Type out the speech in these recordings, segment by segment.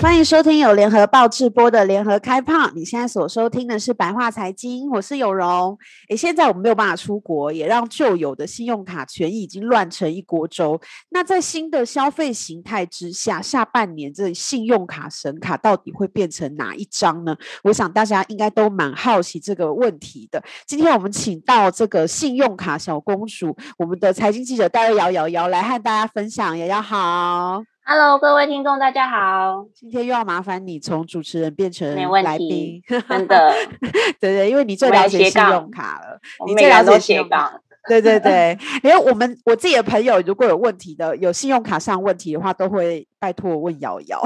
欢迎收听由联合报直播的联合开炮。你现在所收听的是白话财经，我是有容。诶，现在我们没有办法出国，也让旧有的信用卡权益已经乱成一锅粥。那在新的消费形态之下，下半年这信用卡神卡到底会变成哪一张呢？我想大家应该都蛮好奇这个问题的。今天我们请到这个信用卡小公主，我们的财经记者戴瑞瑶瑶瑶来和大家分享。瑶瑶好。Hello，各位听众，大家好。今天又要麻烦你从主持人变成来宾，真的，对对，因为你最了解信用卡了，你最了解信用卡，对对对。因为我们我自己的朋友如果有问题的，有信用卡上问题的话，都会拜托我问瑶瑶。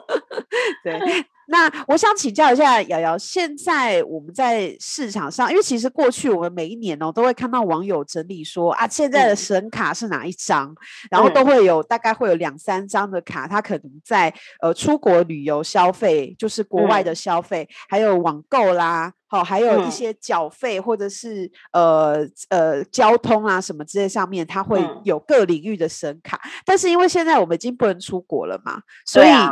对。那我想请教一下瑶瑶，现在我们在市场上，因为其实过去我们每一年哦都会看到网友整理说啊，现在的神卡是哪一张，嗯、然后都会有大概会有两三张的卡，它可能在呃出国旅游消费，就是国外的消费，嗯、还有网购啦，好、哦，还有一些缴费或者是呃呃交通啊什么之类上面，它会有各领域的神卡，嗯、但是因为现在我们已经不能出国了嘛，所以、啊、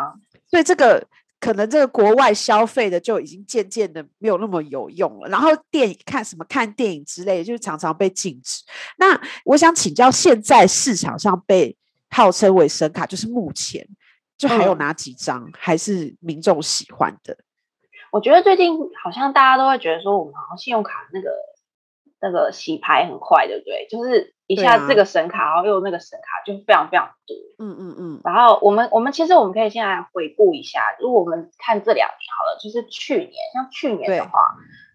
所以这个。可能这个国外消费的就已经渐渐的没有那么有用了，然后电影看什么看电影之类的，就常常被禁止。那我想请教，现在市场上被号称为神卡，就是目前就还有哪几张、嗯、还是民众喜欢的？我觉得最近好像大家都会觉得说，我们好像信用卡那个那个洗牌很快，对不对？就是。一下这个神卡，啊、然后又那个神卡，就非常非常多。嗯嗯嗯。然后我们我们其实我们可以先来回顾一下，如果我们看这两年好了，就是去年，像去年的话，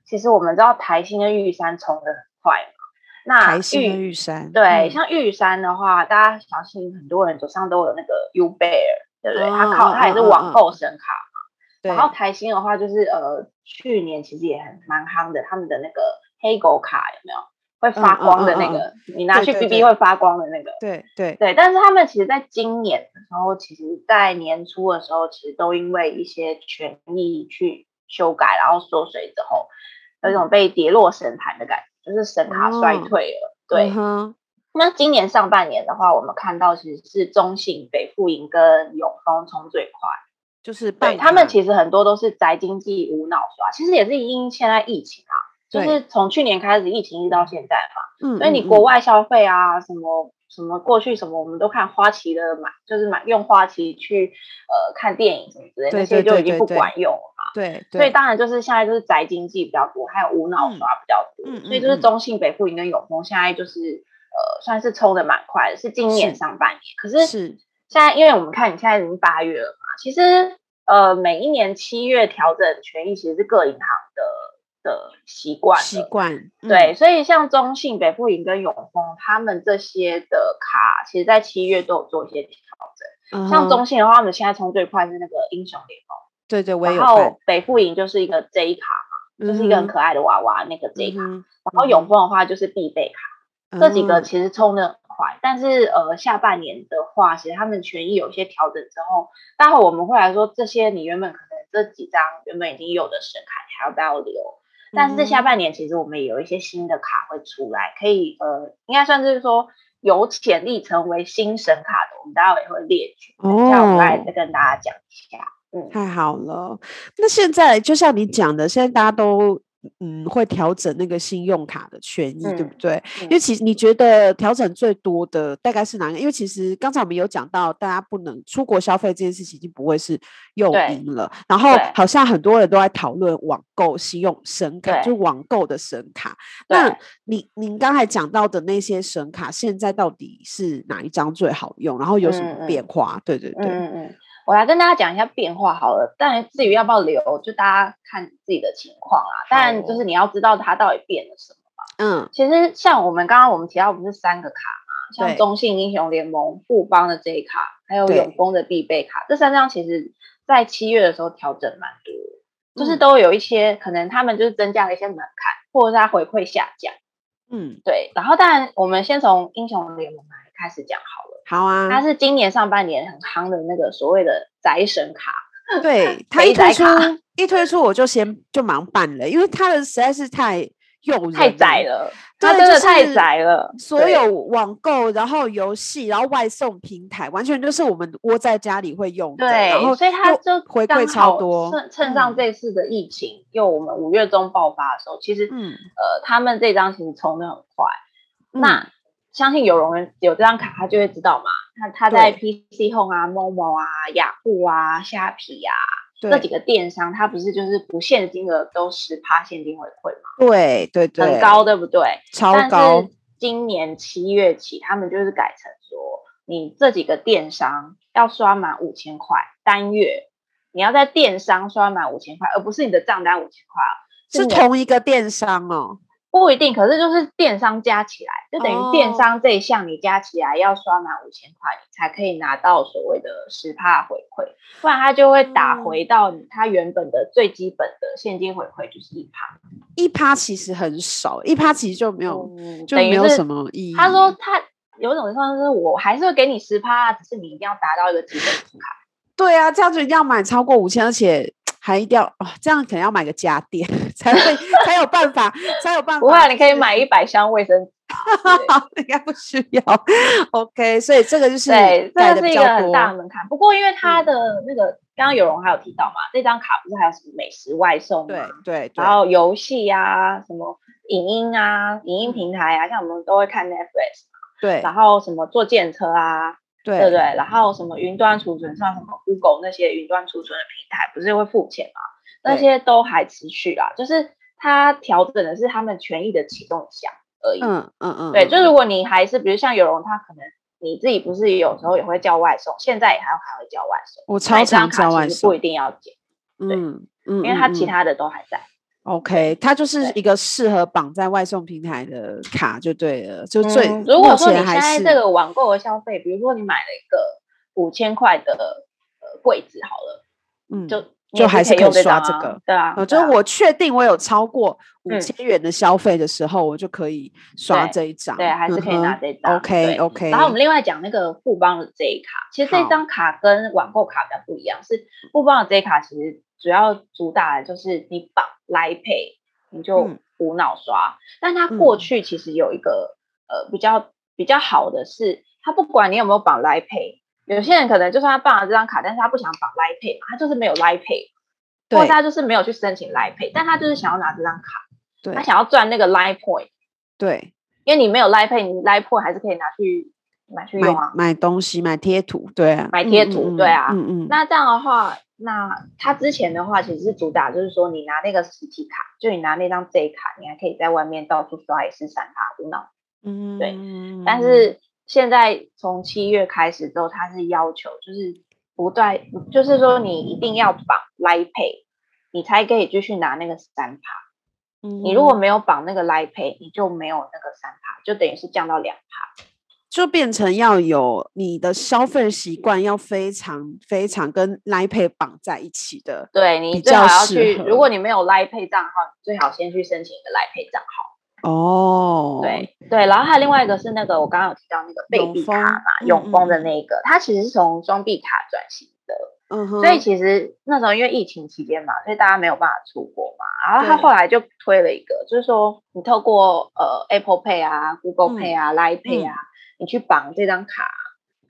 其实我们知道台新跟玉山冲的很快嘛。那台新跟玉山。对，嗯、像玉山的话，大家相信很多人手上都有那个 Ubear，对不对？它靠它也是网购神卡嘛。对。然后台新的话，就是呃，去年其实也很蛮夯的，他们的那个黑狗卡有没有？会发光的那个，嗯嗯嗯、你拿去 BB 会发光的那个，对对对。但是他们其实，在今年的时候，其实，在年初的时候，其实都因为一些权益去修改，然后缩水之后，有一种被跌落神坛的感觉，就是神卡衰退了。哦、对。嗯、那今年上半年的话，我们看到其实是中信、北富银跟永丰冲最快，就是对他们其实很多都是宅经济无脑刷，其实也是因现在疫情啊。就是从去年开始疫情一直到现在嘛，嗯，所以你国外消费啊，什么什么过去什么，我们都看花旗的买，就是买用花旗去呃看电影什么之类的，那些就已经不管用了嘛。对，所以当然就是现在就是宅经济比较多，还有无脑刷比较多，所以就是中信、北富银跟永丰现在就是呃算是冲的蛮快的，是今年上半年。可是是现在，因为我们看你现在已经八月了嘛，其实呃每一年七月调整权益其实是各银行的。的习惯习惯，嗯、对，所以像中信、北富营跟永丰，他们这些的卡，其实在七月都有做一些调整。嗯、像中信的话，他们现在冲最快是那个英雄联盟，对对，我也有。然后北富营就是一个 J 卡嘛，就是一个很可爱的娃娃，那个 J 卡。嗯、然后永丰的话就是必备卡，嗯、这几个其实冲的很快。但是呃，下半年的话，其实他们权益有一些调整之后，待会我们会来说这些你原本可能这几张原本已经有的神卡，你还要不要留？但是下半年其实我们也有一些新的卡会出来，可以呃，应该算是说有潜力成为新神卡的，我们待会也会列举，等一下我们来再跟大家讲一下。嗯，太好了。那现在就像你讲的，现在大家都。嗯，会调整那个信用卡的权益，嗯、对不对？嗯、因为其实你觉得调整最多的大概是哪个？因为其实刚才我们有讲到，大家不能出国消费这件事情已经不会是诱因了。然后好像很多人都在讨论网购信用神卡，就网购的神卡。那你您刚才讲到的那些神卡，现在到底是哪一张最好用？然后有什么变化？嗯、对对对。嗯嗯我来跟大家讲一下变化好了，但至于要不要留，就大家看自己的情况啦。但就是你要知道它到底变了什么嘛。嗯，其实像我们刚刚我们提到不是三个卡嘛，像中信英雄联盟、富邦的这一卡，还有永丰的必备卡，这三张其实在七月的时候调整蛮多，就是都有一些可能他们就是增加了一些门槛，或者是它回馈下降。嗯，对。然后当然我们先从英雄联盟来开始讲好了。好啊，它是今年上半年很夯的那个所谓的宅神卡。对，它一推出一推出我就先就忙办了，因为它的实在是太诱人，太宅了。它真的太宅了，所有网购，然后游戏，然后外送平台，完全就是我们窝在家里会用的。对，然后所以它就回馈超多。趁趁上这次的疫情，又我们五月中爆发的时候，其实，嗯，呃，他们这张其实冲的很快。那相信有人有这张卡，他就会知道嘛。他他在 PC Home 啊、Momo 啊、雅虎啊、虾皮啊。这几个电商，他不是就是不限金额都十趴现金回馈嘛？对对对，很高，对不对？超高。今年七月起，他们就是改成说，你这几个电商要刷满五千块单月，你要在电商刷满五千块，而不是你的账单五千块啊，是同一个电商哦。不一定，可是就是电商加起来，就等于电商这一项你加起来要刷满五千块，你才可以拿到所谓的十趴回馈，不然它就会打回到它原本的最基本的现金回馈，就是一趴。一趴其实很少，一趴其实就没有，嗯、就没有什么意义。他说他有种情况是，我还是会给你十趴，只是你一定要达到一个基本卡。对啊，这样子一定要买超过五千，而且。还一定要哦，这样可能要买个家电 才会才有办法，才有办法。不会，你可以买一百箱卫生纸，应该不需要。OK，所以这个就是对，这是一个很大的门槛。不过因为它的那个，嗯、刚刚有容还有提到嘛，这张卡不是还有什么美食外送对对，对，然后游戏呀，什么影音啊，影音平台啊，像我们都会看 Netflix 嘛，对，然后什么坐电车啊。对，对对，然后什么云端储存，像什么 Google 那些云端储存的平台，不是会付钱吗？那些都还持续啦，就是它调整的是他们权益的启动项而已。嗯嗯嗯。对，就如果你还是，比如像有容，他可能你自己不是有时候也会叫外送，现在也还还会叫外送。我超常叫外送，不一定要减。对，嗯嗯，因为它其他的都还在。OK，它就是一个适合绑在外送平台的卡就对了，就最、嗯。如果说你现在这个网购的消费，比如说你买了一个五千块的呃柜子好了，嗯，就就还是可以刷这个，对啊，就是我确定我有超过五千元的消费的时候，我就可以刷这一张，对，还是可以拿这张。OK OK。然后我们另外讲那个富邦的这一卡，其实这张卡跟网购卡比较不一样，是富邦的这一卡其实。主要主打的就是你绑 Line Pay，你就无脑刷。嗯、但它过去其实有一个、嗯、呃比较比较好的是，它不管你有没有绑 Line Pay，有些人可能就算他办了这张卡，但是他不想绑 Line Pay 嘛，他就是没有 Line Pay，对或者他就是没有去申请 Line Pay，但他就是想要拿这张卡，对他想要赚那个 Line Point，对，因为你没有 Line Pay，你 Line Point 还是可以拿去买去用啊，买，买东西买贴图，对啊，买贴图，对啊，嗯嗯，那这样的话。那他之前的话其实是主打，就是说你拿那个实体卡，就你拿那张 J 卡，你还可以在外面到处刷，也是闪卡无脑。嗯，对。但是现在从七月开始之后，他是要求就是不断，就是说你一定要绑 Line Pay，你才可以继续拿那个三趴。嗯，你如果没有绑那个 Line Pay，你就没有那个三趴，就等于是降到两趴。就变成要有你的消费习惯，要非常非常跟 Line Pay 绑在一起的。对，你最好要去，如果你没有 Line Pay 账号，你最好先去申请一个 Line Pay 账号。哦，对对，然后还有另外一个是那个我刚刚有提到那个贝币卡嘛，永丰的那个，它其实是从双币卡转型的。嗯哼。所以其实那时候因为疫情期间嘛，所以大家没有办法出国嘛，然后他后来就推了一个，就是说你透过呃 Apple Pay 啊、Google Pay 啊、Line Pay 啊。你去绑这张卡，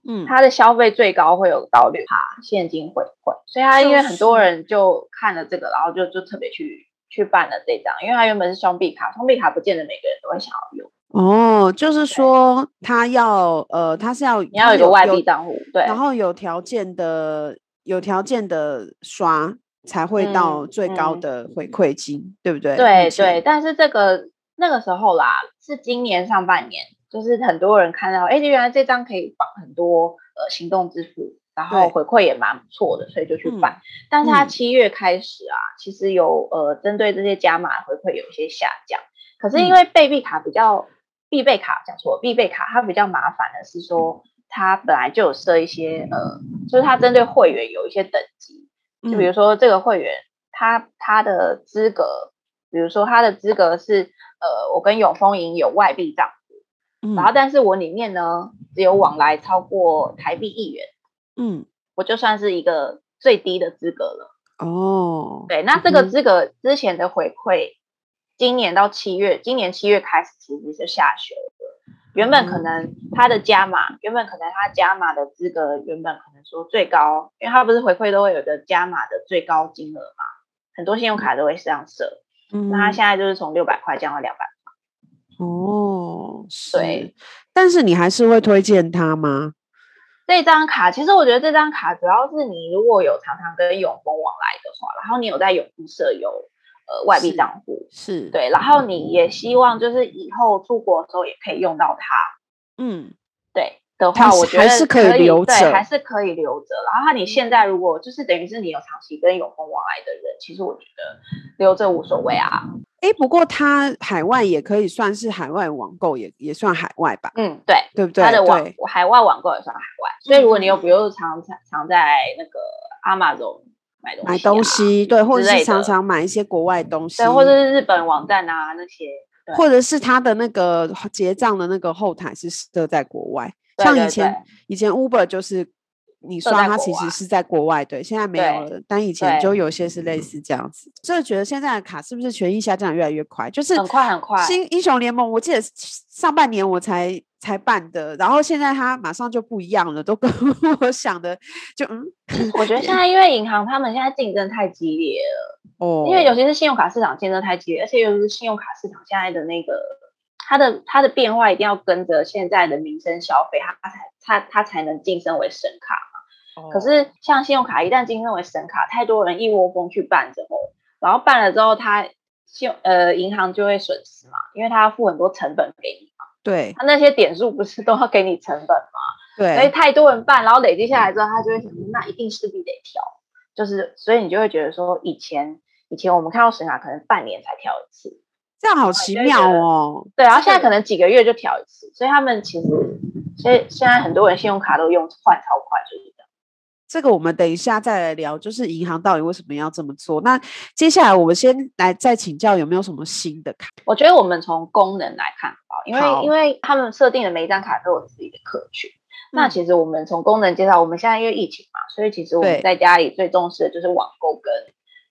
嗯，它的消费最高会有到六趴现金回馈，所以他因为很多人就看了这个，然后就就特别去去办了这张，因为它原本是双币卡，双币卡不见得每个人都会想要用。哦，就是说他要呃，他是要你要有一个外币账户，对，然后有条件的有条件的刷才会到最高的回馈金，嗯嗯、对不对？对对，但是这个那个时候啦，是今年上半年。就是很多人看到，哎，原来这张可以绑很多呃行动支付，然后回馈也蛮不错的，所以就去办。嗯、但是它七月开始啊，嗯、其实有呃针对这些加码回馈有一些下降。可是因为贝币卡比较、嗯、必备卡讲错，必备卡它比较麻烦的是说，它本来就有设一些呃，就是它针对会员有一些等级，就比如说这个会员他他的资格，比如说他的资格是呃，我跟永丰银有外币账。嗯、然后但是我里面呢只有往来超过台币一元，嗯，我就算是一个最低的资格了。哦，对，那这个资格之前的回馈，今年到七月，今年七月开始其实是下修的。原本可能他的加码，原本可能他加码的资格，原本可能说最高，因为他不是回馈都会有个加码的最高金额嘛，很多信用卡都会这样设。嗯，那他现在就是从六百块降到两百块。哦，对，但是你还是会推荐他吗？这张卡，其实我觉得这张卡主要是你如果有常常跟永丰往来的话，然后你有在永丰设有呃外币账户，是，是。对，然后。你也希望就是以后出国的时候也可以用到它，嗯，对的话，我觉得还是可以留着，对，还是可以留着。然后你现在如果就是等于是你有长期跟永丰往来的人，其实我觉得留着无所谓啊。哎，不过它海外也可以算是海外网购，也也算海外吧？嗯，对，对不对？它的网海外网购也算海外。所以如果你有比如常常常在那个 Amazon 买东西，买东西，对，或者是常常买一些国外东西，对，或者是日本网站啊那些，或者是他的那个结账的那个后台是设在国外，像以前以前 Uber 就是。你刷它其实是在国外，对，现在没有了，但以前就有些是类似这样子。就是觉得现在的卡是不是权益下降越来越快？就是很快很快。新英雄联盟，我记得上半年我才才办的，然后现在它马上就不一样了，都跟 我想的就嗯。我觉得现在因为银行他们现在竞争太激烈了哦，因为尤其是信用卡市场竞争太激烈，而且尤其是信用卡市场现在的那个它的它的变化一定要跟着现在的民生消费，它才它它才能晋升为神卡嘛。可是，像信用卡一旦晋升为神卡，太多人一窝蜂去办之后，然后办了之后，他信呃银行就会损失嘛，因为他要付很多成本给你嘛。对，他那些点数不是都要给你成本吗？对，所以太多人办，然后累积下来之后，他就会想，那一定势必得调，就是所以你就会觉得说，以前以前我们看到神卡可能半年才调一次，这样好奇妙哦。对，然后现在可能几个月就调一次，所以他们其实所以现在很多人信用卡都用换超快，就是。这个我们等一下再来聊，就是银行到底为什么要这么做？那接下来我们先来再请教有没有什么新的卡？我觉得我们从功能来看啊，因为因为他们设定的每一张卡都有自己的客群。嗯、那其实我们从功能介绍，我们现在因为疫情嘛，所以其实我们在家里最重视的就是网购跟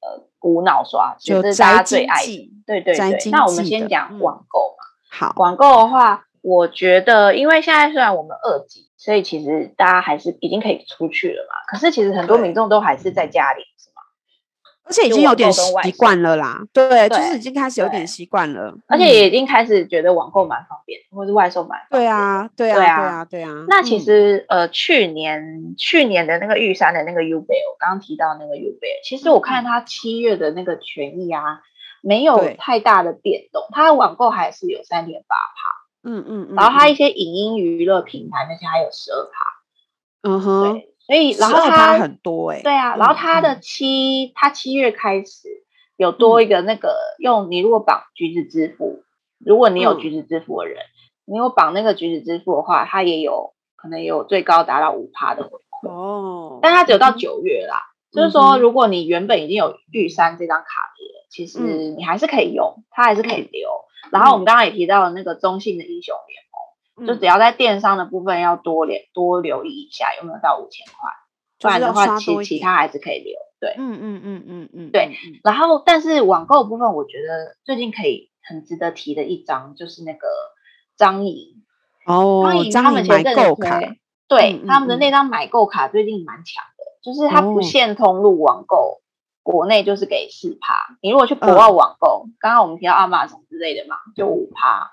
呃无脑刷，就是大家最爱的。对对对。那我们先讲网购嘛。嗯、好，网购的话，我觉得因为现在虽然我们二级。所以其实大家还是已经可以出去了嘛，可是其实很多民众都还是在家里？而且已经有点习惯了啦，对，对，就是已经开始有点习惯了，而且也已经开始觉得网购蛮方便，或是外送蛮方便。对啊，对啊，对啊，对啊。那其实、嗯、呃，去年去年的那个玉山的那个 U 贝，我刚刚提到那个 U 贝，其实我看它七月的那个权益啊，没有太大的变动，它的网购还是有三点八趴。嗯嗯，嗯，然后它一些影音娱乐平台那些还有十二趴，嗯哼，对，所以然后他很多哎、欸，对啊，然后他的七，嗯、它七月开始有多一个那个、嗯、用你如果绑橘子支付，如果你有橘子支付的人，嗯、你有绑那个橘子支付的话，它也有可能也有最高达到五趴的回馈哦，但它只有到九月啦，嗯、就是说如果你原本已经有玉山这张卡的人，其实你还是可以用，它还是可以留。然后我们刚刚也提到了那个中信的英雄联就只要在电商的部分要多留多留意一下有没有到五千块，不然的话其其他还是可以留。对，嗯嗯嗯嗯嗯，对。然后但是网购的部分，我觉得最近可以很值得提的一张就是那个张颖哦，张颖他们买购卡，对、他们的那张买购卡最近蛮强的，就是它不限通路网购。哦国内就是给四趴，你如果去国外网购，嗯、刚刚我们提到亚马逊之类的嘛，就五趴。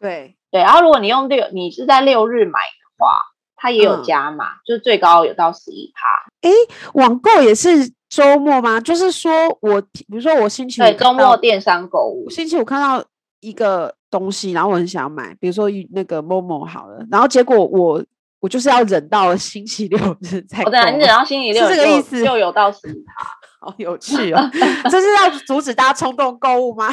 对对，然后如果你用六，你是在六日买的话，它也有加码，嗯、就是最高有到十一趴。哎，网购也是周末吗？就是说我，比如说我星期五对周末电商购物，星期五看到一个东西，然后我很想要买，比如说那个 Momo 好了，然后结果我我就是要忍到星期六日再。对，你忍到星期六是这个意思，就有到十一趴。好有趣哦！这是要阻止大家冲动购物吗？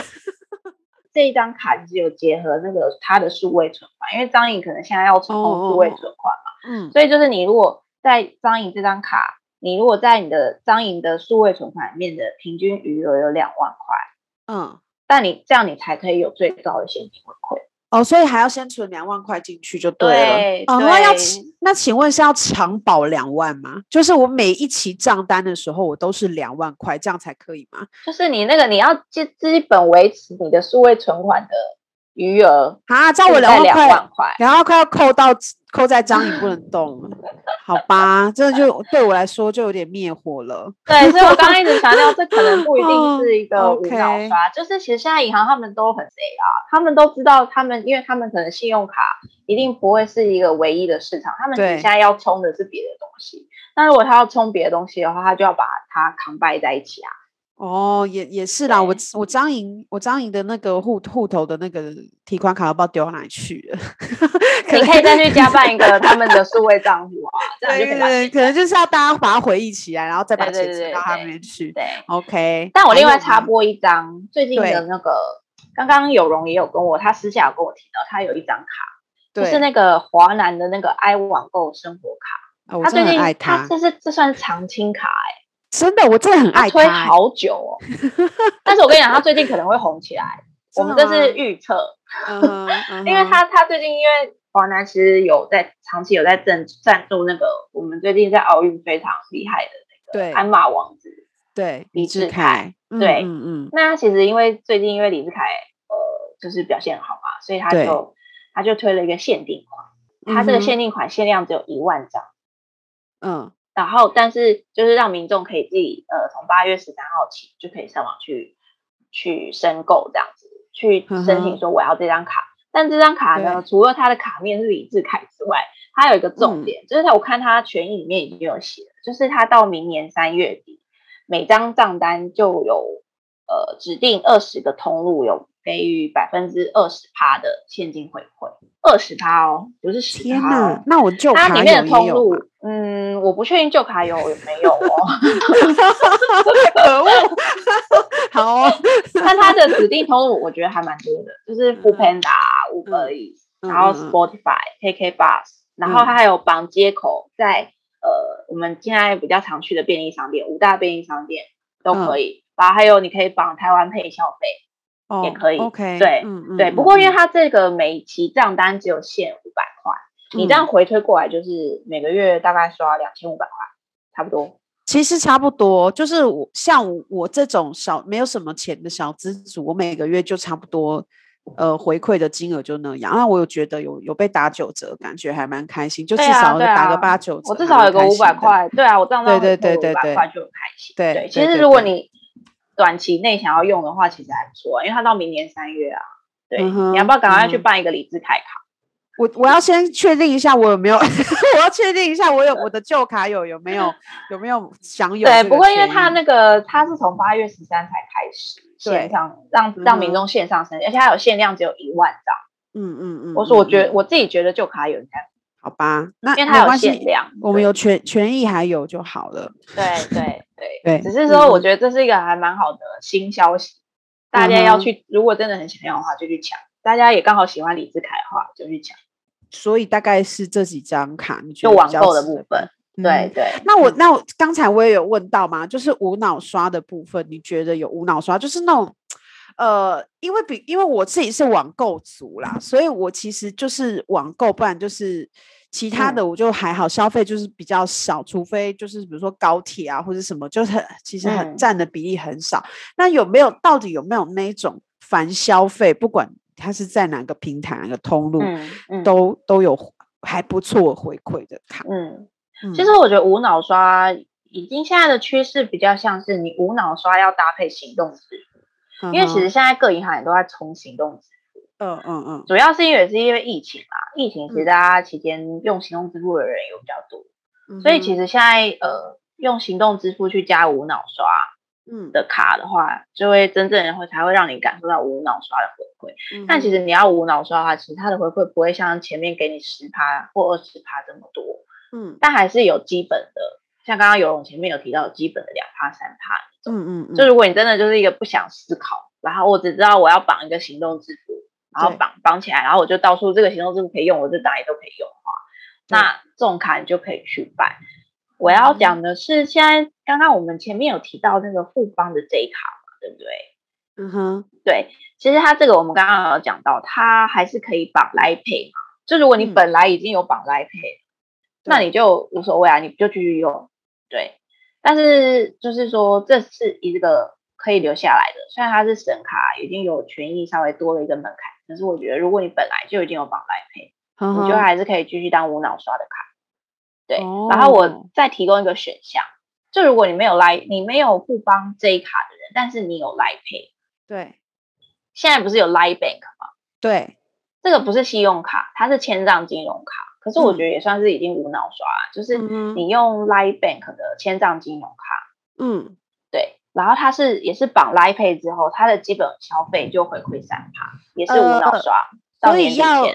这一张卡只有结合那个它的数位存款，因为张颖可能现在要充数位存款嘛，嗯，所以就是你如果在张颖这张卡，你如果在你的张颖的数位存款里面的平均余额有两万块，嗯，但你这样你才可以有最高的现金回馈。哦，所以还要先存两万块进去就对了。对哦，那要那请问是要长保两万吗？就是我每一期账单的时候，我都是两万块，这样才可以吗？就是你那个你要基基本维持你的数位存款的余额啊，照我两万块，两万块要扣到。扣在章里不能动，好吧？这就对我来说就有点灭火了。对，所以我刚刚一直强调，这可能不一定是一个无脑刷，哦 okay、就是其实现在银行他们都很贼啊，他们都知道，他们因为他们可能信用卡一定不会是一个唯一的市场，他们现在要冲的是别的东西。那如果他要冲别的东西的话，他就要把它 combine 在一起啊。哦，也也是啦，我我张莹我张莹的那个户户头的那个提款卡都不知道丢到哪里去了，你可以再去加办一个 他们的数位账户啊，对对对，可能就是要大家把它回忆起来，然后再把钱存到他们那边去。对，对，OK。但我另外插播一张最近的那个，刚刚有容也有跟我，他私下有跟我提到，他有一张卡，就是那个华南的那个 i 网购生活卡，哦、他最近他这是这算是常青卡哎、欸。真的，我真的很爱他，推好久哦。但是我跟你讲，他最近可能会红起来。我们这是预测，因为他他最近因为华南其实有在长期有在赞赞助那个我们最近在奥运非常厉害的那个鞍马王子，对李智凯，对，嗯嗯。那其实因为最近因为李智凯呃就是表现好嘛，所以他就他就推了一个限定款，他这个限定款限量只有一万张，嗯。然后，但是就是让民众可以自己呃，从八月十三号起就可以上网去去申购这样子，去申请说我要这张卡。嗯、但这张卡呢，除了它的卡面是李志凯之外，它有一个重点，嗯、就是我看它权益里面已经有写了，就是它到明年三月底，每张账单就有呃指定二十个通路有给予百分之二十趴的现金回馈，二十趴哦，不是十趴。天哪，那我旧卡它里面的通路，嗯，我不确定旧卡有有没有哦。可恶，好、哦，但它的指定通路我觉得还蛮多的，就是 Foodpanda、Uber Eats，然后 Spotify、嗯、KK Bus，然后它还有绑接口在呃我们现在比较常去的便利商店，五大便利商店都可以，嗯、然后还有你可以绑台湾 Pay 消费。也可以、oh,，OK，对，嗯嗯，对。不过因为它这个每期账单只有限五百块，嗯、你这样回推过来就是每个月大概刷两千五百块，差不多。其实差不多，就是我像我这种小没有什么钱的小资主，我每个月就差不多，呃，回馈的金额就那样。那我有觉得有有被打九折，感觉还蛮开心，就至少打个八九折，我至少有个五百块。对啊，我账单对对对对对，五百块就很开心。对，其实如果你。短期内想要用的话，其实还不错，因为它到明年三月啊。对，嗯、你要不要赶快去办一个李智凯卡？我我要先确定一下，我有没有？我要确定一下，我有我的旧卡有有没有 有没有享有？对，不过因为它那个它是从八月十三才开始线上对让让民众线上申请，嗯、哼而且它有限量，只有一万张。嗯嗯嗯。我说，我觉得我自己觉得旧卡有应该好吧？那因为它有限量，我们有权权益还有就好了。对对。对，只是说，我觉得这是一个还蛮好的新消息，嗯、大家要去，如果真的很想要的话，就去抢。大家也刚好喜欢李志凯的话，就去抢。所以大概是这几张卡，你就网购的部分。嗯、对对。那我那我刚才我也有问到嘛，就是无脑刷的部分，你觉得有无脑刷？就是那种，呃，因为比因为我自己是网购族啦，所以我其实就是网购，不然就是。其他的我就还好，消费就是比较少，除非就是比如说高铁啊或者什么，就是很其实很占的比例很少。那有没有到底有没有那种凡消费，不管它是在哪个平台、哪个通路，都都有还不错回馈的卡。嗯，其实我觉得无脑刷已经现在的趋势比较像是你无脑刷要搭配行动支付，因为其实现在各银行也都在冲行动支付。嗯嗯嗯，主要是因为是因为疫情嘛，疫情其实大家期间用行动支付的人有比较多，嗯、所以其实现在呃用行动支付去加无脑刷，嗯。的卡的话，嗯、就会真正会才会让你感受到无脑刷的回馈。嗯、但其实你要无脑刷的话，其实它的回馈不会像前面给你十趴或二十趴这么多，嗯，但还是有基本的，像刚刚有容前面有提到基本的两趴三趴，嗯嗯嗯，就如果你真的就是一个不想思考，然后我只知道我要绑一个行动支付。然后绑绑起来，然后我就到处这个行动支付可以用，我这哪里都可以用的话，那这种卡你就可以去办。我要讲的是，现在刚刚我们前面有提到那个富邦的 J 卡嘛，对不对？嗯哼，对，其实它这个我们刚刚有讲到，它还是可以绑 Line Pay 嘛。就如果你本来已经有绑 Pay，、嗯、那你就无所谓啊，你就继续用。对，但是就是说这是一个可以留下来的，虽然它是神卡，已经有权益稍微多了一个门槛，可是我觉得如果你本来就已经有绑 Pay，、嗯、你就还是可以继续当无脑刷的卡。对，哦、然后我再提供一个选项，就如果你没有 Line，你没有不帮这一卡的人，但是你有 Line Pay，对，现在不是有 Line Bank 吗？对，这个不是信用卡，它是千账金融卡，可是我觉得也算是已经无脑刷了，嗯、就是你用 Line Bank 的千账金融卡，嗯，对，然后它是也是绑 Line Pay 之后，它的基本消费就回馈三趴，也是无脑刷，呃、所以要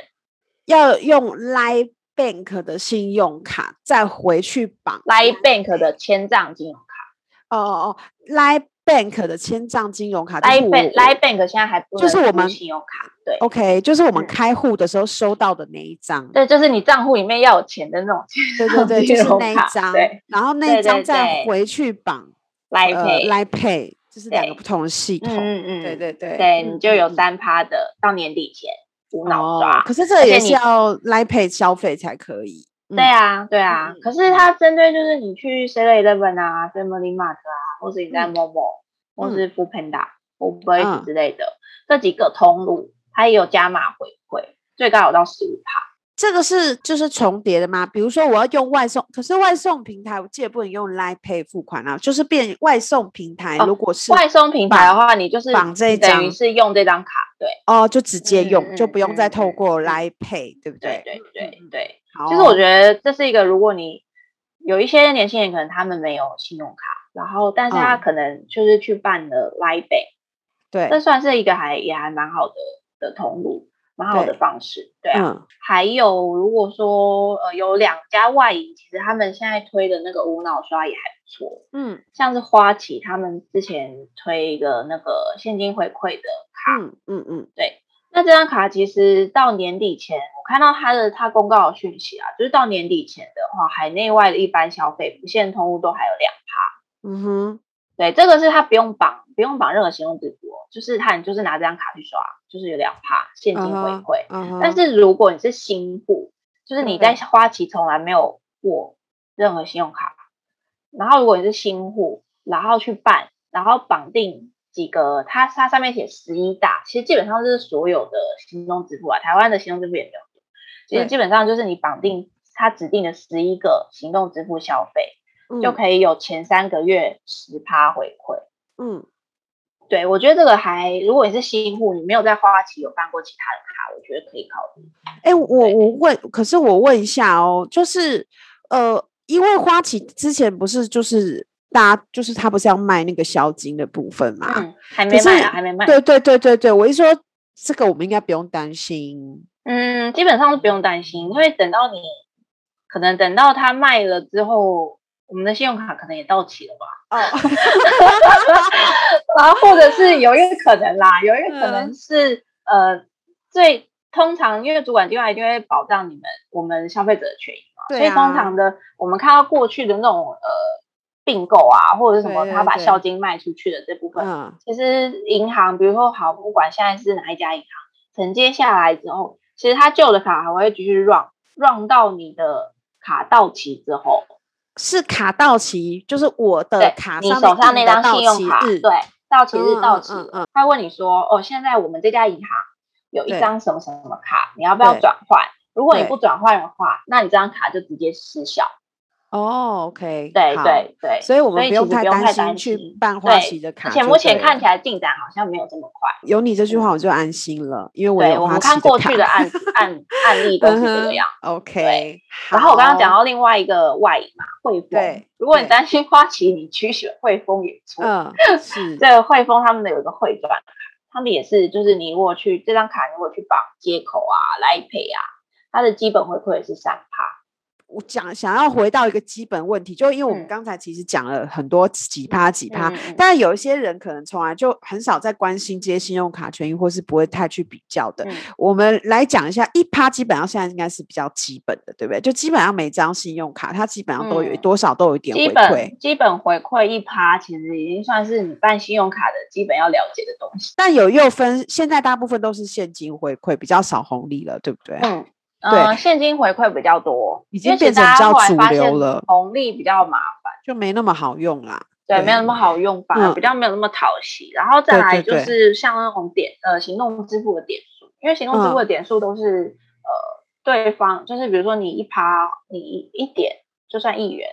要用 Line。Bank 的信用卡再回去绑 Line Bank 的千账金融卡。哦哦哦，Line Bank 的千账金融卡。Line Bank Line Bank 现在还不就是我们信用卡？对，OK，就是我们开户的时候收到的那一张。对，就是你账户里面要有钱的那种。对对对，就是那一张。对，然后那一张再回去绑 Line Pay 就是两个不同的系统。嗯嗯，对对对，对你就有三趴的到年底前。无脑刷，可是这也是要 Line Pay 消费才可以。对啊，对啊。可是它针对就是你去 Seven Eleven 啊、Family Mart 啊，或是你在 Momo，或是 Foodpanda、Uber Eats 之类的这几个通路，它也有加码回馈，最高有到十五趴。这个是就是重叠的吗？比如说我要用外送，可是外送平台我记得不能用 Line Pay 付款啊，就是变外送平台。如果是外送平台的话，你就是绑这张，等于是用这张卡，对。哦，就直接用，就不用再透过 Line Pay，对不对？对对对对。其实我觉得这是一个，如果你有一些年轻人可能他们没有信用卡，然后但是他可能就是去办了 Line Pay，对，这算是一个还也还蛮好的的通路。蛮好的方式，对，对啊。嗯、还有，如果说呃有两家外银，其实他们现在推的那个无脑刷也还不错。嗯，像是花旗他们之前推一个那个现金回馈的卡。嗯嗯嗯，对。那这张卡其实到年底前，我看到它的它公告的讯息啊，就是到年底前的话，海内外的一般消费不限通路都还有两趴。嗯哼。对，这个是它不用绑，不用绑任何行动支付，就是他就是拿这张卡去刷，就是有两趴现金回馈。Uh huh, uh huh. 但是如果你是新户，就是你在花旗从来没有过任何信用卡.然后如果你是新户，然后去办，然后绑定几个，它它上面写十一大，其实基本上就是所有的行动支付啊，台湾的行动支付也没有，其实基本上就是你绑定它指定的十一个行动支付消费。就可以有前三个月十趴回馈。嗯，对，我觉得这个还，如果你是新户，你没有在花旗有办过其他的卡，我觉得可以考虑。哎、欸，我我问，可是我问一下哦，就是呃，因为花旗之前不是就是大家就是他不是要卖那个销金的部分嘛？嗯，还没卖啊，是还没卖。对对对对对，我一说这个，我们应该不用担心。嗯，基本上是不用担心，因为等到你可能等到他卖了之后。我们的信用卡可能也到期了吧？哦，然后或者是有一个可能啦，有一个可能是、嗯、呃，最通常因为主管机关一定会保障你们我们消费者的权益嘛，啊、所以通常的我们看到过去的那种呃并购啊，或者是什么他把孝金卖出去的这部分，嗯，其实银行比如说好，不管现在是哪一家银行承接下来之后，其实他旧的卡还会继续 run run 到你的卡到期之后。是卡到期，就是我的卡上，你手上那张信用卡，对，到期日到期，他问你说，哦，现在我们这家银行有一张什么什么卡，你要不要转换？如果你不转换的话，那你这张卡就直接失效。哦，OK，对对对，所以我们不用太担心去办花旗的卡。而且目前看起来进展好像没有这么快。有你这句话我就安心了，因为我们看过去的案 案案例都是这样。OK，然后我刚刚讲到另外一个外银嘛，汇丰。如果你担心花旗，你去选汇丰也错。嗯，是。这个汇丰他们的有一个汇转卡，他们也是，就是你如果去这张卡，如果去绑接口啊、来 Pay 啊，它的基本回馈也是三趴。我讲想要回到一个基本问题，就因为我们刚才其实讲了很多几趴几趴，嗯、但是有一些人可能从来就很少在关心这些信用卡权益，或是不会太去比较的。嗯、我们来讲一下一趴，基本上现在应该是比较基本的，对不对？就基本上每张信用卡它基本上都有、嗯、多少都有一点回馈，基本回馈一趴，其实已经算是你办信用卡的基本要了解的东西。但有又分，现在大部分都是现金回馈，比较少红利了，对不对？嗯。对、呃，现金回馈比较多，已经变成比较主流了。红利比较麻烦，就没那么好用啦。对，对没有那么好用吧，嗯、比较没有那么讨喜。然后再来就是像那种点呃行动支付的点数，因为行动支付的点数都是、嗯、呃对方就是比如说你一趴你一一点就算一元，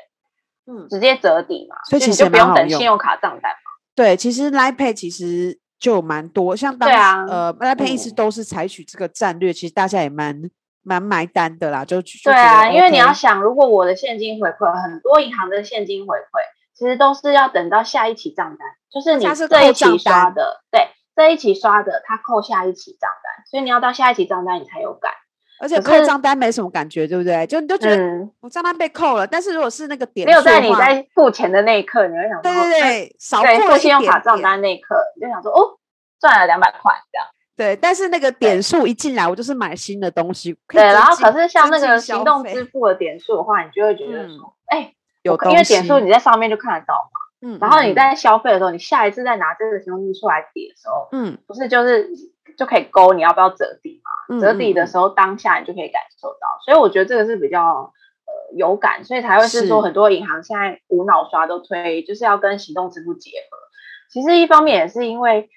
嗯，直接折抵嘛，所以其实就不用等信用卡账单嘛。对，其实 Line Pay 其实就蛮多，像当呃 Line Pay 一直都是采取这个战略，嗯、其实大家也蛮。蛮买单的啦，就，就对啊，因为你要想，如果我的现金回馈，很多银行的现金回馈，其实都是要等到下一期账单，就是你这一期刷的，对，这一期刷的，它扣下一期账单，所以你要到下一期账单你才有感，而且扣账单没什么感觉，对不对？就你就觉得我账单被扣了，嗯、但是如果是那个点，没有在你在付钱的那一刻，你会想说，对对对，少付信用卡账单那一刻，你就想说，哦，赚了两百块这样。对，但是那个点数一进来，我就是买新的东西。对，然后可是像那个行动支付的点数的话，你就会觉得说，哎、嗯，欸、有因为点数你在上面就看得到嘛。嗯。然后你在消费的时候，你下一次再拿这个行动支付出来抵的时候，嗯，不是就是就可以勾你要不要折抵嘛？折抵的时候当下你就可以感受到，所以我觉得这个是比较呃有感，所以才会是说很多银行现在无脑刷都推，就是要跟行动支付结合。其实一方面也是因为。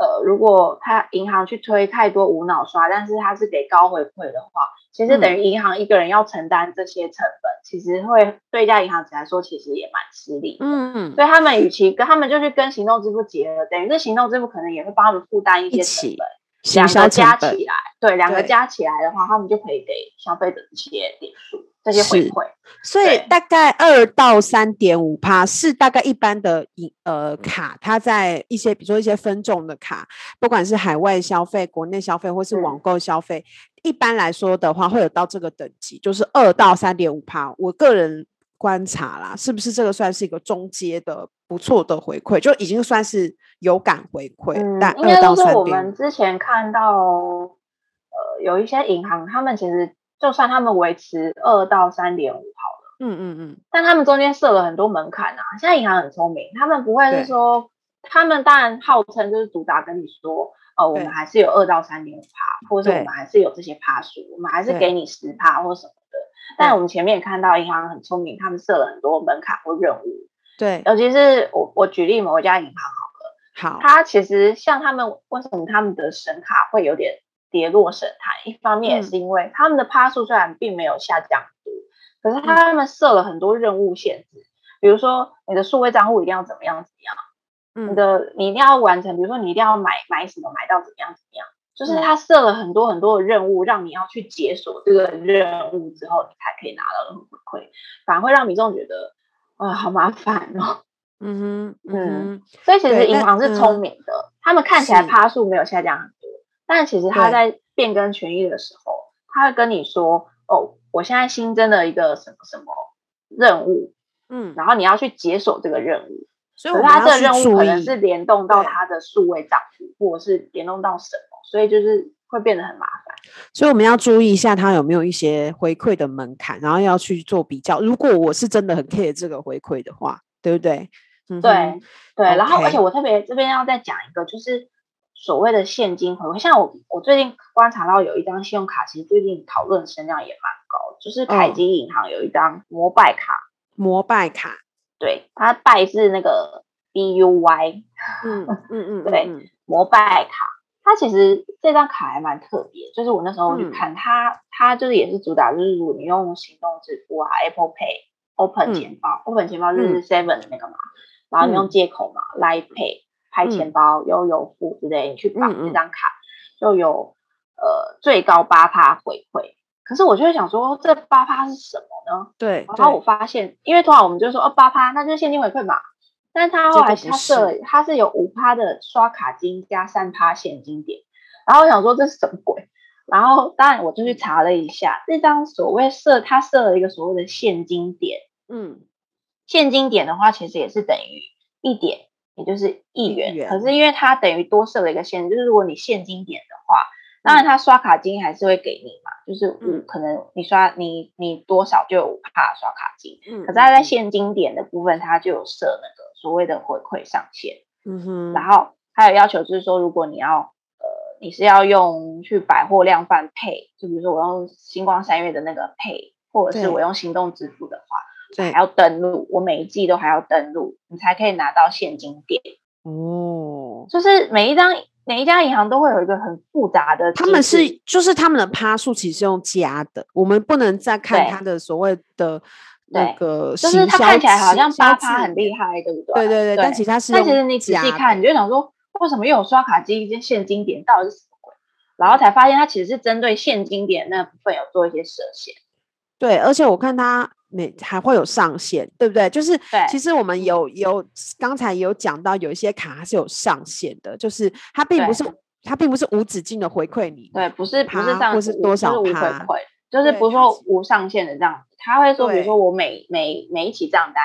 呃，如果他银行去推太多无脑刷，但是他是给高回馈的话，其实等于银行一个人要承担这些成本，嗯、其实会对一家银行来说其实也蛮吃力。嗯嗯，所以他们与其跟他们就去跟行动支付结合，等于这行动支付可能也会帮他们负担一些成本。两个加起来，对，两个加起来的话，他们就可以给消费者一些点数、这些回馈。所以大概二到三点五趴是大概一般的银呃卡，它在一些比如说一些分众的卡，不管是海外消费、国内消费或是网购消费，一般来说的话会有到这个等级，就是二到三点五趴。我个人。观察啦，是不是这个算是一个中阶的不错的回馈，就已经算是有感回馈。嗯，但应该是我们之前看到，呃，有一些银行，他们其实就算他们维持二到三点五好了，嗯嗯嗯，但他们中间设了很多门槛啊。现在银行很聪明，他们不会是说，他们当然号称就是主打跟你说，呃，我们还是有二到三点五趴，或者是我们还是有这些趴数，我们还是给你十趴或什么的。但我们前面也看到银行很聪明，他们设了很多门槛或任务。对，尤其是我我举例某一家银行好了，好，它其实像他们为什么他们的神卡会有点跌落神坛？一方面也是因为他们的趴数虽然并没有下降多，嗯、可是他们设了很多任务限制，比如说你的数位账户一定要怎么样怎么样，嗯、你的你一定要完成，比如说你一定要买买什么买到怎么样怎么样。就是他设了很多很多的任务，让你要去解锁这个任务之后，你才可以拿到回馈，反而会让民众觉得啊，好麻烦哦。嗯哼，嗯，嗯，所以其实银行是聪明的，嗯、他们看起来趴数没有下降但其实他在变更权益的时候，他会跟你说，哦，我现在新增了一个什么什么任务，嗯，然后你要去解锁这个任务，所以他这个任务可能是联动到他的数位账户，或者是联动到什么。所以就是会变得很麻烦，所以我们要注意一下，它有没有一些回馈的门槛，然后要去做比较。如果我是真的很 care 这个回馈的话，对不对？嗯、对对。然后，而且我特别这边要再讲一个，就是所谓的现金回馈。像我，我最近观察到有一张信用卡，其实最近讨论声量也蛮高，就是凯基银行有一张摩拜卡。摩拜卡，对，它拜是那个 B U Y，嗯嗯嗯，对，摩拜卡。它其实这张卡还蛮特别，就是我那时候去看它，嗯、它就是也是主打，就是如果你用行动支付啊，Apple Pay、Open 钱包、嗯、Open 钱包就是 Seven 的那个嘛，嗯、然后你用接口嘛，Line Pay 拍钱包、悠游付之类，你去绑这张卡，嗯、就有呃最高八趴回馈。可是我就会想说，这八趴是什么呢？对，然后我发现，因为通常我们就说哦八趴，那就是现金回馈嘛。但是他后来他设，他是有五趴的刷卡金加三趴现金点，然后我想说这是什么鬼？然后当然我就去查了一下，这张所谓设他设了一个所谓的现金点，嗯，现金点的话其实也是等于一点，也就是一元。元。可是因为它等于多设了一个限制，就是如果你现金点的话，当然它刷卡金还是会给你嘛，就是五、嗯、可能你刷你你多少就有五帕刷卡金。嗯。可是它在现金点的部分，它就有设那个所谓的回馈上限。嗯哼。然后还有要求就是说，如果你要。你是要用去百货量贩 Pay，就比如说我用星光三月的那个 Pay，或者是我用行动支付的话，对，还要登录，我每一季都还要登录，你才可以拿到现金点。哦，就是每一张每一家银行都会有一个很复杂的，他们是就是他们的趴数其实是用加的，我们不能再看他的所谓的那个，就是他看起来好像八趴很厉害，对不对？对对对，但其实他是，但其实你仔细看，你就想说。为什么又有刷卡机跟现金点？到底是什么鬼？然后才发现，它其实是针对现金点那部分有做一些设限。对，而且我看它每还会有上限，对不对？就是，其实我们有有刚才有讲到，有一些卡它是有上限的，就是它并不是它并不是无止境的回馈你。对，不是不是上或是多少回馈，就是不是说无上限的这样子。他会说，比如说我每每每一起账单。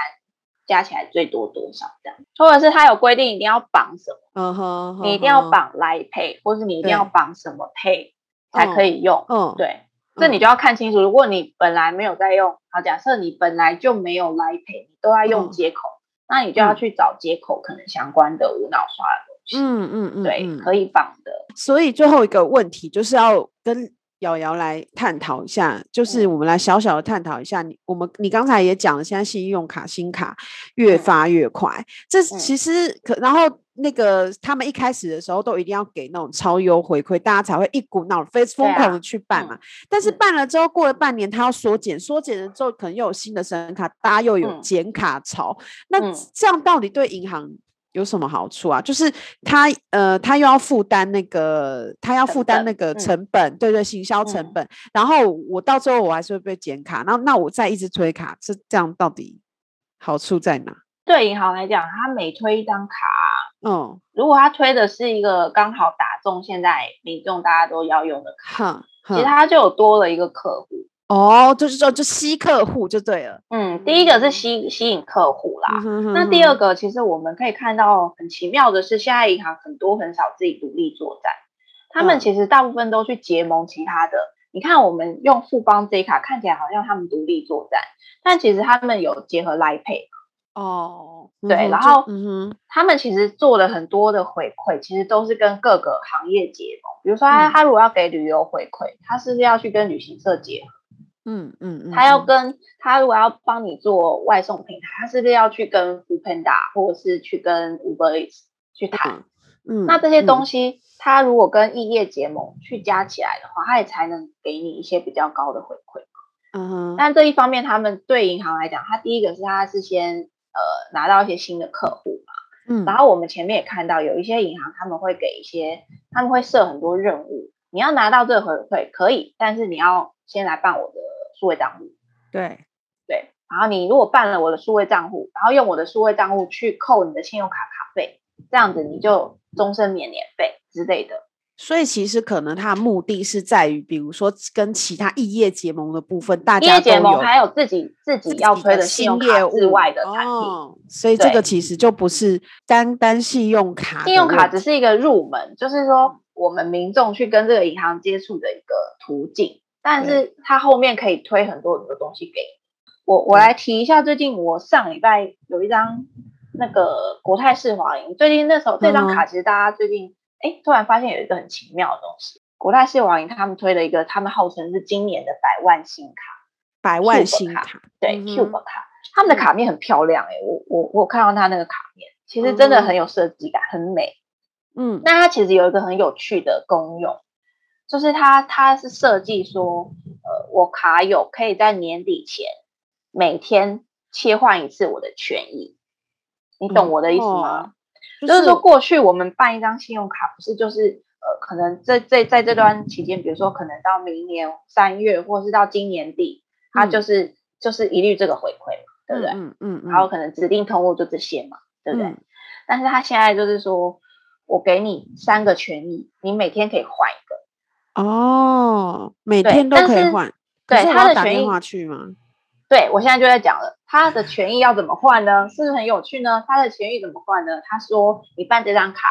加起来最多多少这样，或者是他有规定一定要绑什么，嗯哼，你一定要绑 Line Pay，或是你一定要绑什么 Pay 才可以用，嗯，对，这你就要看清楚。如果你本来没有在用，好，假设你本来就没有 Line 你都在用接口，那你就要去找接口可能相关的无脑刷的东西，嗯嗯嗯，对，可以绑的。所以最后一个问题就是要跟。瑶瑶来探讨一下，就是我们来小小的探讨一下。你我们你刚才也讲了，现在信用卡新卡越发越快，这其实可然后那个他们一开始的时候都一定要给那种超优回馈，大家才会一股脑非疯狂的去办嘛。但是办了之后，过了半年，他要缩减，缩减了之后，可能又有新的神卡，大家又有减卡潮。那这样到底对银行？有什么好处啊？就是他呃，他又要负担那个，他要负担那个成本，嗯、对对，行销成本。嗯、然后我到最后我还是会被剪卡，那那我再一直推卡，这这样到底好处在哪？对银行来讲，他每推一张卡，嗯，如果他推的是一个刚好打中现在民众大家都要用的卡，其实他就有多了一个客户。哦，就是说，就吸客户就对了。嗯，第一个是吸吸引客户啦。嗯、哼哼哼，那第二个，其实我们可以看到很奇妙的是，现在银行很多很少自己独立作战，他们其实大部分都去结盟其他的。嗯、你看，我们用富邦这一卡看起来好像他们独立作战，但其实他们有结合 Line Pay。哦，对，然后嗯哼，他们其实做了很多的回馈，其实都是跟各个行业结盟。比如说他，他他如果要给旅游回馈，他是不是要去跟旅行社结合？嗯嗯嗯，他要跟他如果要帮你做外送平台，他是不是要去跟 Foodpanda 或者是去跟 Uber Eats 去谈？嗯，那这些东西，他如果跟异业结盟去加起来的话，他也才能给你一些比较高的回馈。嗯哼，但这一方面，他们对银行来讲，他第一个是他是先呃拿到一些新的客户嘛。嗯，然后我们前面也看到有一些银行他们会给一些，他们会设很多任务，你要拿到这个回馈可以，但是你要先来办我的。数位账户，对对，然后你如果办了我的数位账户，然后用我的数位账户去扣你的信用卡卡费，这样子你就终身免年费之类的。所以其实可能它的目的是在于，比如说跟其他异业结盟的部分，大家都有，结盟还有自己自己要推的信用卡之外的产品，哦，所以这个其实就不是单单信用卡，信用卡只是一个入门，就是说我们民众去跟这个银行接触的一个途径。但是它后面可以推很多很多东西给我，我来提一下。最近我上礼拜有一张那个国泰世华银，最近那时候这张卡其实大家最近哎突然发现有一个很奇妙的东西，国泰世华银他们推了一个，他们号称是今年的百万新卡，百万新卡，卡对、嗯、Cube 卡，他们的卡面很漂亮哎，我我我看到他那个卡面，其实真的很有设计感，很美。嗯，那它其实有一个很有趣的功用。就是它，它是设计说，呃，我卡友可以在年底前每天切换一次我的权益，你懂我的意思吗？嗯哦就是、就是说，过去我们办一张信用卡，不是就是呃，可能在在在这段期间，比如说可能到明年三月，或是到今年底，它就是、嗯、就是一律这个回馈嘛，对不对？嗯嗯，嗯。然后可能指定通路就这些嘛，对不对？嗯、但是他现在就是说我给你三个权益，你每天可以换。哦，每天都可以换。对，他的权益话去吗？对，我现在就在讲了，他的权益要怎么换呢？是不是很有趣呢？他的权益怎么换呢？他说，你办这张卡，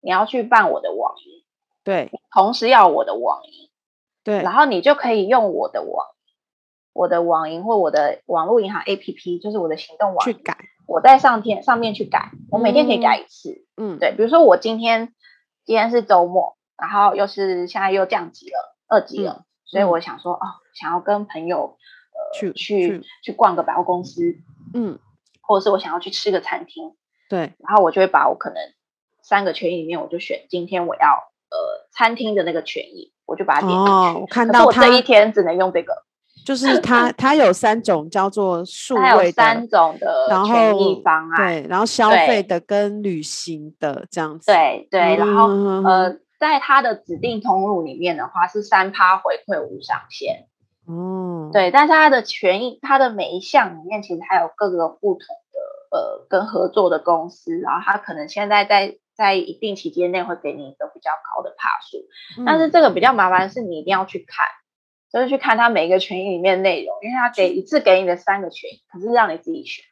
你要去办我的网银，对，同时要我的网银，对，然后你就可以用我的网，我的网银或我的网络银行 APP，就是我的行动网去改，我在上天上面去改，我每天可以改一次，嗯，对，比如说我今天今天是周末，然后又是现在又降级了，二级了，嗯、所以我想说，哦，想要跟朋友呃。去去去逛个百货公司，嗯，或者是我想要去吃个餐厅，对，然后我就会把我可能三个权益里面，我就选今天我要呃餐厅的那个权益，我就把它点进去。哦，我看到我这一天只能用这个，就是它 它有三种叫做数位的，三种的权益方案，对，然后消费的跟旅行的这样子，对对，然后呃，在它的指定通路里面的话是三趴回馈无上限。嗯，对，但是它的权益，它的每一项里面其实还有各个不同的呃跟合作的公司，然后它可能现在在在一定期间内会给你一个比较高的趴数，嗯、但是这个比较麻烦的是你一定要去看，就是去看它每一个权益里面的内容，因为它给一次给你的三个权益，可是让你自己选，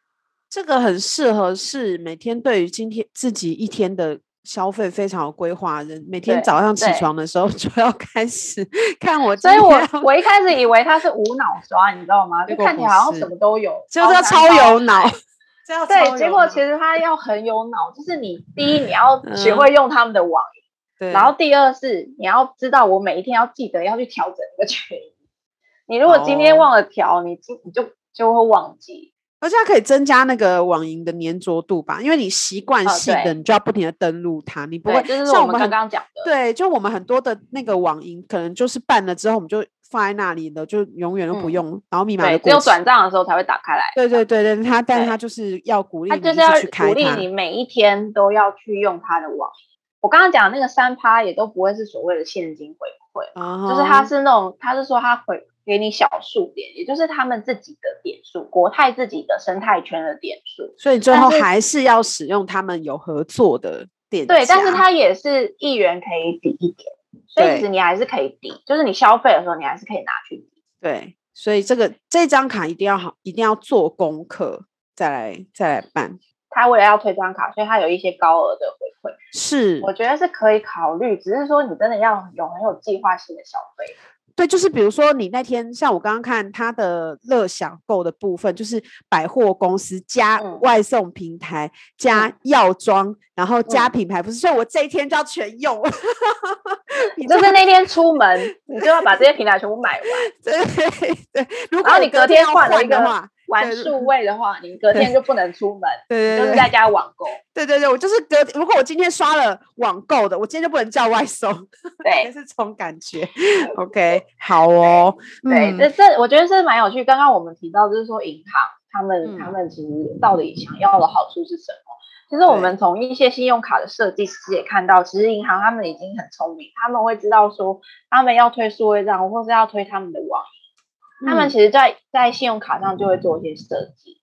这个很适合是每天对于今天自己一天的。消费非常有规划的人，每天早上起床的时候 就要开始 看我。所以我我一开始以为他是无脑刷，你知道吗？就看起来好像什么都有，就是要超有脑。对，结果其实他要很有脑，就是你第一你要学会用他们的网银，然后第二是你要知道我每一天要记得要去调整一个权益。你如果今天忘了调，你今你就就会忘记。而且它可以增加那个网银的粘着度吧，因为你习惯性的，你就要不停的登录它，你不会像我们刚刚讲的，对，就我们很多的那个网银，可能就是办了之后，我们就放在那里的，就永远都不用，然后密码只有转账的时候才会打开来。对对对对，它，但是它就是要鼓励，它就是要鼓励你每一天都要去用它的网银。我刚刚讲那个三趴也都不会是所谓的现金回馈，就是它是那种，它是说它回。给你小数点，也就是他们自己的点数，国泰自己的生态圈的点数，所以最后还是要使用他们有合作的点。对，但是它也是一元可以抵一点，所以其实你还是可以抵，就是你消费的时候，你还是可以拿去抵。对，所以这个这张卡一定要好，一定要做功课再来再来办。他为了要推这张卡，所以他有一些高额的回馈，是我觉得是可以考虑，只是说你真的要有很有计划性的消费。对，就是比如说你那天像我刚刚看他的乐享购的部分，就是百货公司加外送平台、嗯、加药妆，然后加品牌，不是，所以我这一天就要全用。你就是那天出门，你就要把这些 平台全部买完。对对对，如果你隔天换了一个话。玩数位的话，你隔天就不能出门，对，就是在家网购。对对对，我就是隔，如果我今天刷了网购的，我今天就不能叫外送。对，是这种感觉。OK，好哦。对，这这我觉得是蛮有趣。刚刚我们提到，就是说银行他们他们其实到底想要的好处是什么？其实我们从一些信用卡的设计，其实也看到，其实银行他们已经很聪明，他们会知道说，他们要推数位账，或是要推他们的网。他们其实在，在在信用卡上就会做一些设计，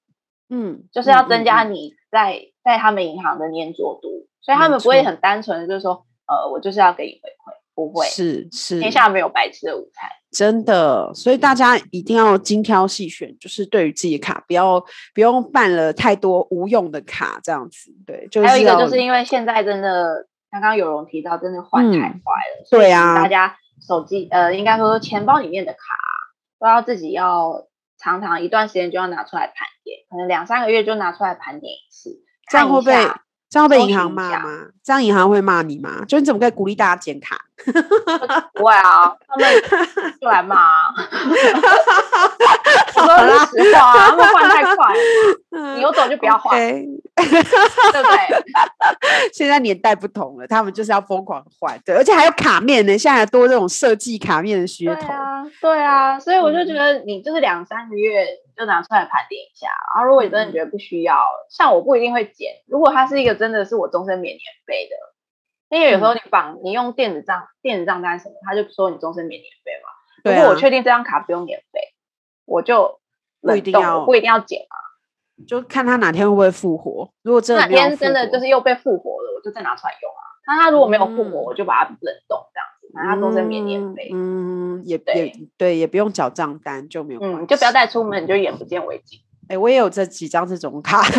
嗯，就是要增加你在在他们银行的粘着度，所以他们不会很单纯的，就是说，呃，我就是要给你回馈，不会，是是，天下没有白吃的午餐，真的，所以大家一定要精挑细选，就是对于自己的卡，不要不用办了太多无用的卡，这样子，对，就是还有一个就是因为现在真的，刚刚有荣提到，真的换太快了，嗯、对啊，大家手机呃，应该说钱包里面的卡。都要自己要常常一段时间就要拿出来盘点，可能两三个月就拿出来盘点一次。这样会被这样会被银行骂吗？这样银行会骂你吗？就你怎么可以鼓励大家剪卡？不会啊，他们就来骂啊。我说实话啊，他们换太快了，你有种就不要换。对不对？现在年代不同了，他们就是要疯狂换，对，而且还有卡面呢，现在还多这种设计卡面的噱头。对啊，对啊，所以我就觉得你就是两三个月就拿出来盘点一下，然后如果你真的觉得不需要，嗯、像我不一定会剪。如果它是一个真的是我终身免年费的，因为有时候你绑你用电子账电子账单什么，他就说你终身免年费嘛。如果我确定这张卡不用年费，我就不一定要不一定要剪啊。就看他哪天会不会复活。如果真的哪天真的就是又被复活了，我就再拿出来用啊。那他如果没有复活，嗯、我就把它冷冻这样子。反正它都是免年费。嗯，也对也对，也不用缴账单就没有嗯，就不要带出门，你就眼不见为净。哎、欸，我也有这几张这种卡。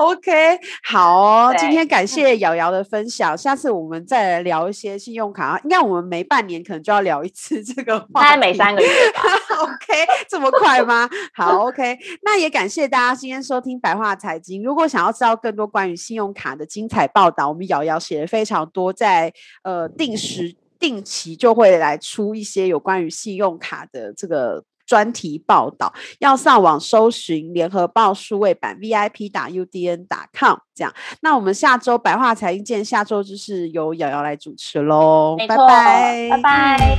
OK，好哦，今天感谢瑶瑶的分享，下次我们再来聊一些信用卡。应该我们每半年可能就要聊一次这个话题，大概每三个月吧。OK，这么快吗？好，OK，那也感谢大家今天收听白话财经。如果想要知道更多关于信用卡的精彩报道，我们瑶瑶写的非常多，在呃定时定期就会来出一些有关于信用卡的这个。专题报道要上网搜寻联合报数位版 VIP 打 UDN 打 com 这样。那我们下周白话财经见，下周就是由瑶瑶来主持喽。拜拜拜拜。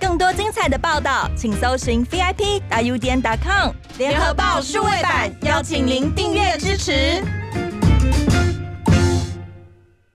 更多精彩的报道，请搜寻 VIP 打 UDN 打 com 联合报数位版，邀请您订阅支持。